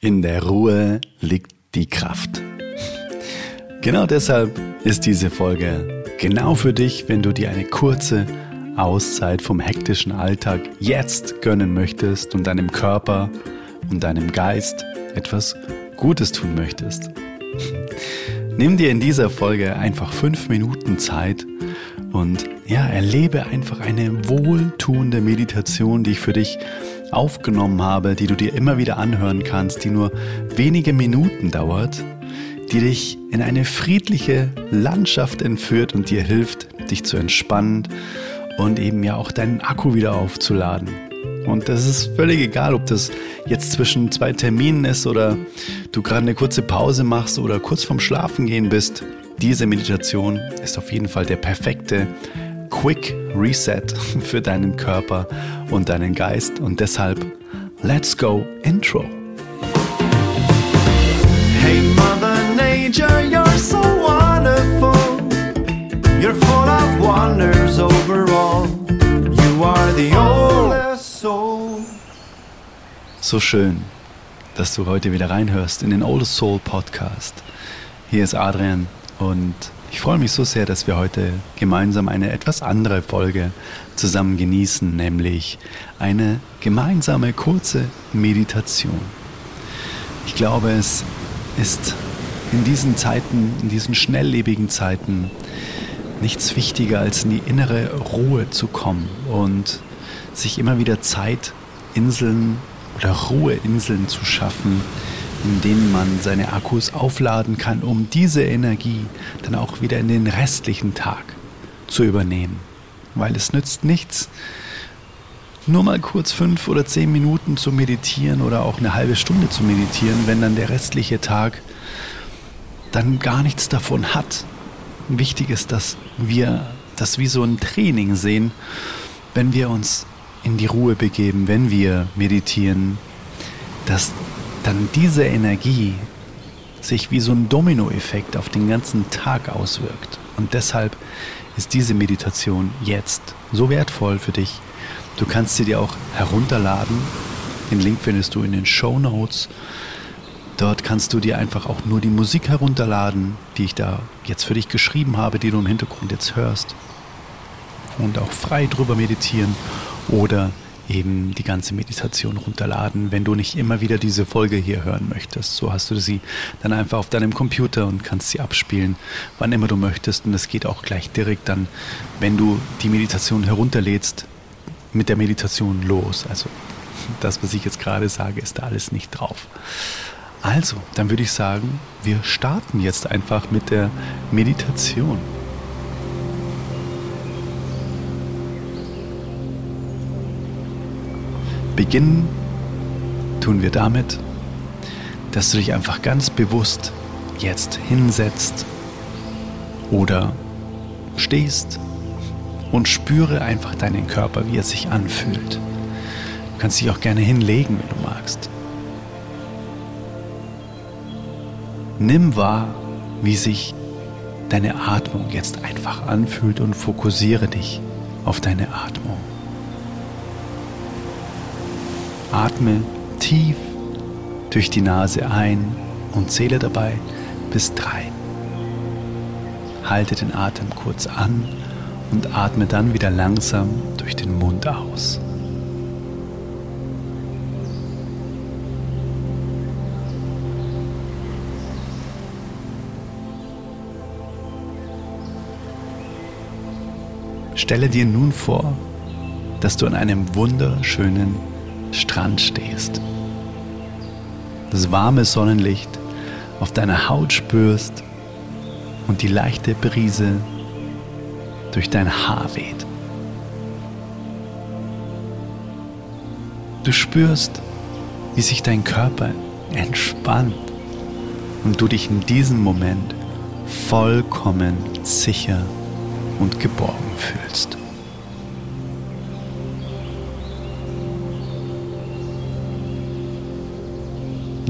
In der Ruhe liegt die Kraft. Genau deshalb ist diese Folge genau für dich, wenn du dir eine kurze Auszeit vom hektischen Alltag jetzt gönnen möchtest und deinem Körper und deinem Geist etwas Gutes tun möchtest. Nimm dir in dieser Folge einfach fünf Minuten Zeit und ja, erlebe einfach eine wohltuende Meditation, die ich für dich aufgenommen habe, die du dir immer wieder anhören kannst, die nur wenige Minuten dauert, die dich in eine friedliche Landschaft entführt und dir hilft, dich zu entspannen und eben ja auch deinen Akku wieder aufzuladen. Und das ist völlig egal, ob das jetzt zwischen zwei Terminen ist oder du gerade eine kurze Pause machst oder kurz vorm Schlafen gehen bist. Diese Meditation ist auf jeden Fall der perfekte Quick Reset für deinen Körper und deinen Geist. Und deshalb, let's go Intro. Hey Mother Nature, you're so wonderful. You're full of wonders overall. You are the oldest soul. So schön, dass du heute wieder reinhörst in den Oldest Soul Podcast. Hier ist Adrian und ich freue mich so sehr, dass wir heute gemeinsam eine etwas andere Folge zusammen genießen, nämlich eine gemeinsame kurze Meditation. Ich glaube, es ist in diesen Zeiten, in diesen schnelllebigen Zeiten, nichts wichtiger als in die innere Ruhe zu kommen und sich immer wieder Zeitinseln oder Ruheinseln zu schaffen, in denen man seine Akkus aufladen kann, um diese Energie dann auch wieder in den restlichen Tag zu übernehmen. Weil es nützt nichts, nur mal kurz fünf oder zehn Minuten zu meditieren oder auch eine halbe Stunde zu meditieren, wenn dann der restliche Tag dann gar nichts davon hat. Wichtig ist, dass wir das wie so ein Training sehen, wenn wir uns in die Ruhe begeben, wenn wir meditieren, dass dann diese Energie sich wie so ein Dominoeffekt auf den ganzen Tag auswirkt. Und deshalb ist diese Meditation jetzt so wertvoll für dich. Du kannst sie dir auch herunterladen. Den Link findest du in den Show Notes. Dort kannst du dir einfach auch nur die Musik herunterladen, die ich da jetzt für dich geschrieben habe, die du im Hintergrund jetzt hörst. Und auch frei drüber meditieren oder eben die ganze Meditation runterladen, wenn du nicht immer wieder diese Folge hier hören möchtest. So hast du sie dann einfach auf deinem Computer und kannst sie abspielen, wann immer du möchtest. Und es geht auch gleich direkt dann, wenn du die Meditation herunterlädst, mit der Meditation los. Also das, was ich jetzt gerade sage, ist da alles nicht drauf. Also, dann würde ich sagen, wir starten jetzt einfach mit der Meditation. Beginnen tun wir damit, dass du dich einfach ganz bewusst jetzt hinsetzt oder stehst und spüre einfach deinen Körper, wie er sich anfühlt. Du kannst dich auch gerne hinlegen, wenn du magst. Nimm wahr, wie sich deine Atmung jetzt einfach anfühlt und fokussiere dich auf deine Atmung. Atme tief durch die Nase ein und zähle dabei bis drei. Halte den Atem kurz an und atme dann wieder langsam durch den Mund aus. Stelle dir nun vor, dass du an einem wunderschönen Strand stehst. Das warme Sonnenlicht auf deiner Haut spürst und die leichte Brise durch dein Haar weht. Du spürst, wie sich dein Körper entspannt und du dich in diesem Moment vollkommen sicher und geborgen fühlst.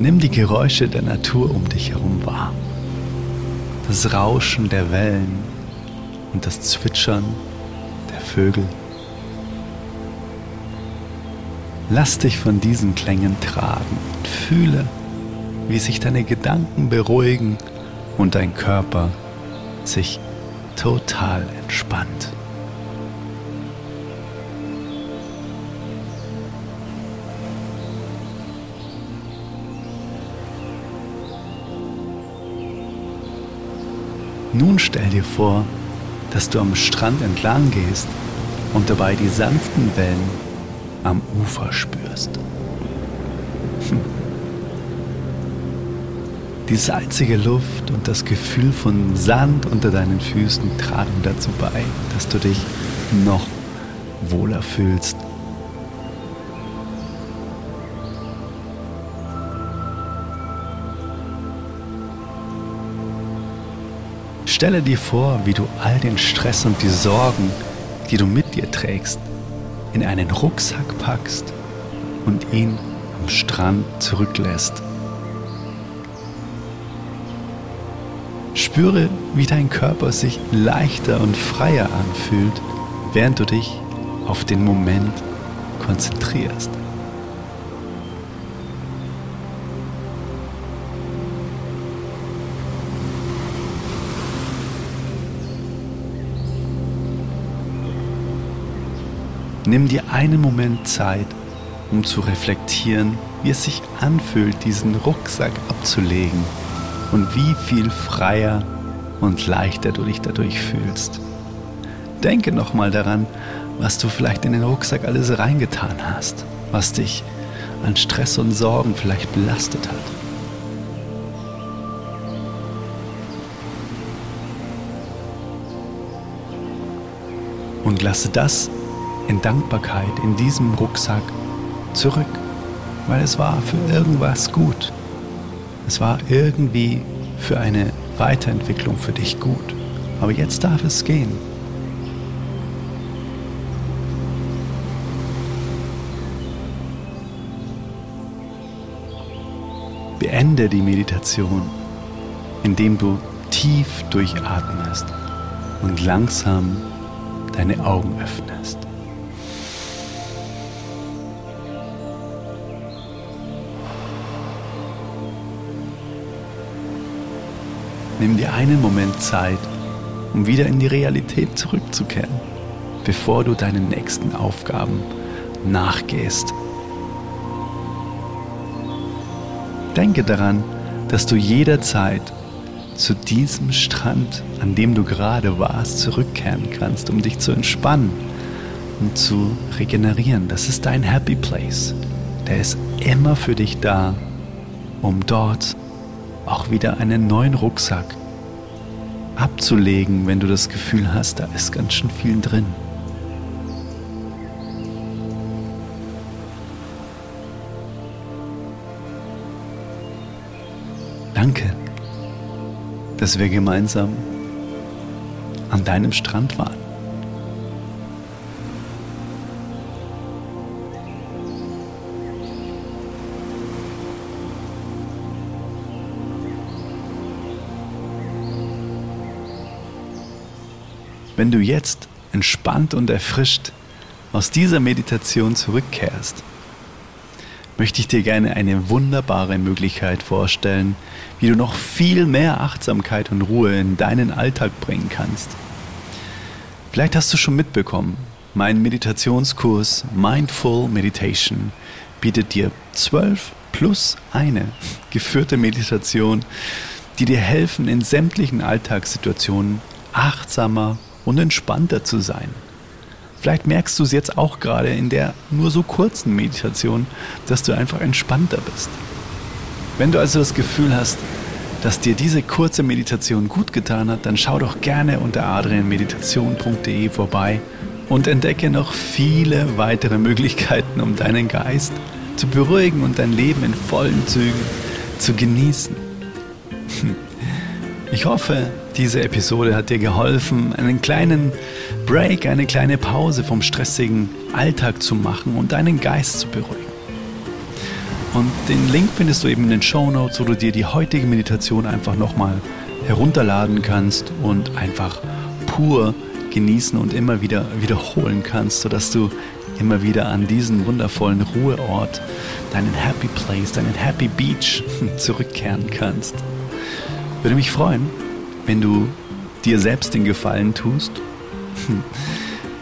Nimm die Geräusche der Natur um dich herum wahr. Das Rauschen der Wellen und das Zwitschern der Vögel. Lass dich von diesen Klängen tragen und fühle, wie sich deine Gedanken beruhigen und dein Körper sich total entspannt. Nun stell dir vor, dass du am Strand entlang gehst und dabei die sanften Wellen am Ufer spürst. Hm. Die salzige Luft und das Gefühl von Sand unter deinen Füßen tragen dazu bei, dass du dich noch wohler fühlst. Stelle dir vor, wie du all den Stress und die Sorgen, die du mit dir trägst, in einen Rucksack packst und ihn am Strand zurücklässt. Spüre, wie dein Körper sich leichter und freier anfühlt, während du dich auf den Moment konzentrierst. Nimm dir einen Moment Zeit, um zu reflektieren, wie es sich anfühlt, diesen Rucksack abzulegen und wie viel freier und leichter du dich dadurch fühlst. Denke nochmal daran, was du vielleicht in den Rucksack alles reingetan hast, was dich an Stress und Sorgen vielleicht belastet hat. Und lasse das in Dankbarkeit in diesem Rucksack zurück, weil es war für irgendwas gut. Es war irgendwie für eine Weiterentwicklung für dich gut. Aber jetzt darf es gehen. Beende die Meditation, indem du tief durchatmest und langsam deine Augen öffnest. Nimm dir einen Moment Zeit, um wieder in die Realität zurückzukehren, bevor du deinen nächsten Aufgaben nachgehst. Denke daran, dass du jederzeit zu diesem Strand, an dem du gerade warst, zurückkehren kannst, um dich zu entspannen und zu regenerieren. Das ist dein Happy Place. Der ist immer für dich da, um dort auch wieder einen neuen Rucksack abzulegen, wenn du das Gefühl hast, da ist ganz schön viel drin. Danke, dass wir gemeinsam an deinem Strand waren. Wenn du jetzt entspannt und erfrischt aus dieser Meditation zurückkehrst, möchte ich dir gerne eine wunderbare Möglichkeit vorstellen, wie du noch viel mehr Achtsamkeit und Ruhe in deinen Alltag bringen kannst. Vielleicht hast du schon mitbekommen, mein Meditationskurs Mindful Meditation bietet dir zwölf plus eine geführte Meditation, die dir helfen, in sämtlichen Alltagssituationen achtsamer und entspannter zu sein. Vielleicht merkst du es jetzt auch gerade in der nur so kurzen Meditation, dass du einfach entspannter bist. Wenn du also das Gefühl hast, dass dir diese kurze Meditation gut getan hat, dann schau doch gerne unter adrianmeditation.de vorbei und entdecke noch viele weitere Möglichkeiten, um deinen Geist zu beruhigen und dein Leben in vollen Zügen zu genießen. Ich hoffe, diese Episode hat dir geholfen, einen kleinen Break, eine kleine Pause vom stressigen Alltag zu machen und deinen Geist zu beruhigen. Und den Link findest du eben in den Show Notes, wo du dir die heutige Meditation einfach nochmal herunterladen kannst und einfach pur genießen und immer wieder wiederholen kannst, sodass du immer wieder an diesen wundervollen Ruheort, deinen Happy Place, deinen Happy Beach zurückkehren kannst. Würde mich freuen, wenn du dir selbst den Gefallen tust,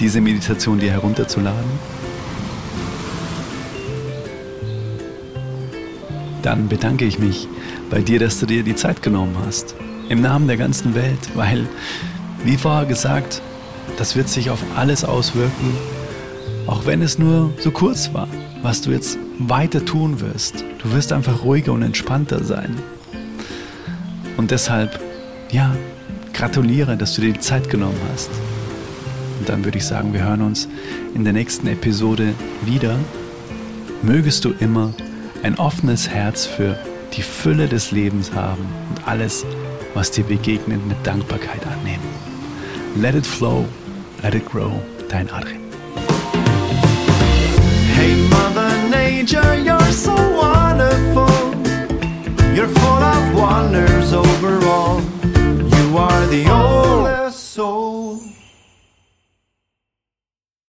diese Meditation dir herunterzuladen. Dann bedanke ich mich bei dir, dass du dir die Zeit genommen hast. Im Namen der ganzen Welt, weil, wie vorher gesagt, das wird sich auf alles auswirken, auch wenn es nur so kurz war, was du jetzt weiter tun wirst. Du wirst einfach ruhiger und entspannter sein. Und deshalb, ja, gratuliere, dass du dir die Zeit genommen hast. Und dann würde ich sagen, wir hören uns in der nächsten Episode wieder. Mögest du immer ein offenes Herz für die Fülle des Lebens haben und alles, was dir begegnet, mit Dankbarkeit annehmen. Let it flow, let it grow. Dein Adrian. Hey Mother Nature, you're so wanders over all. You are the only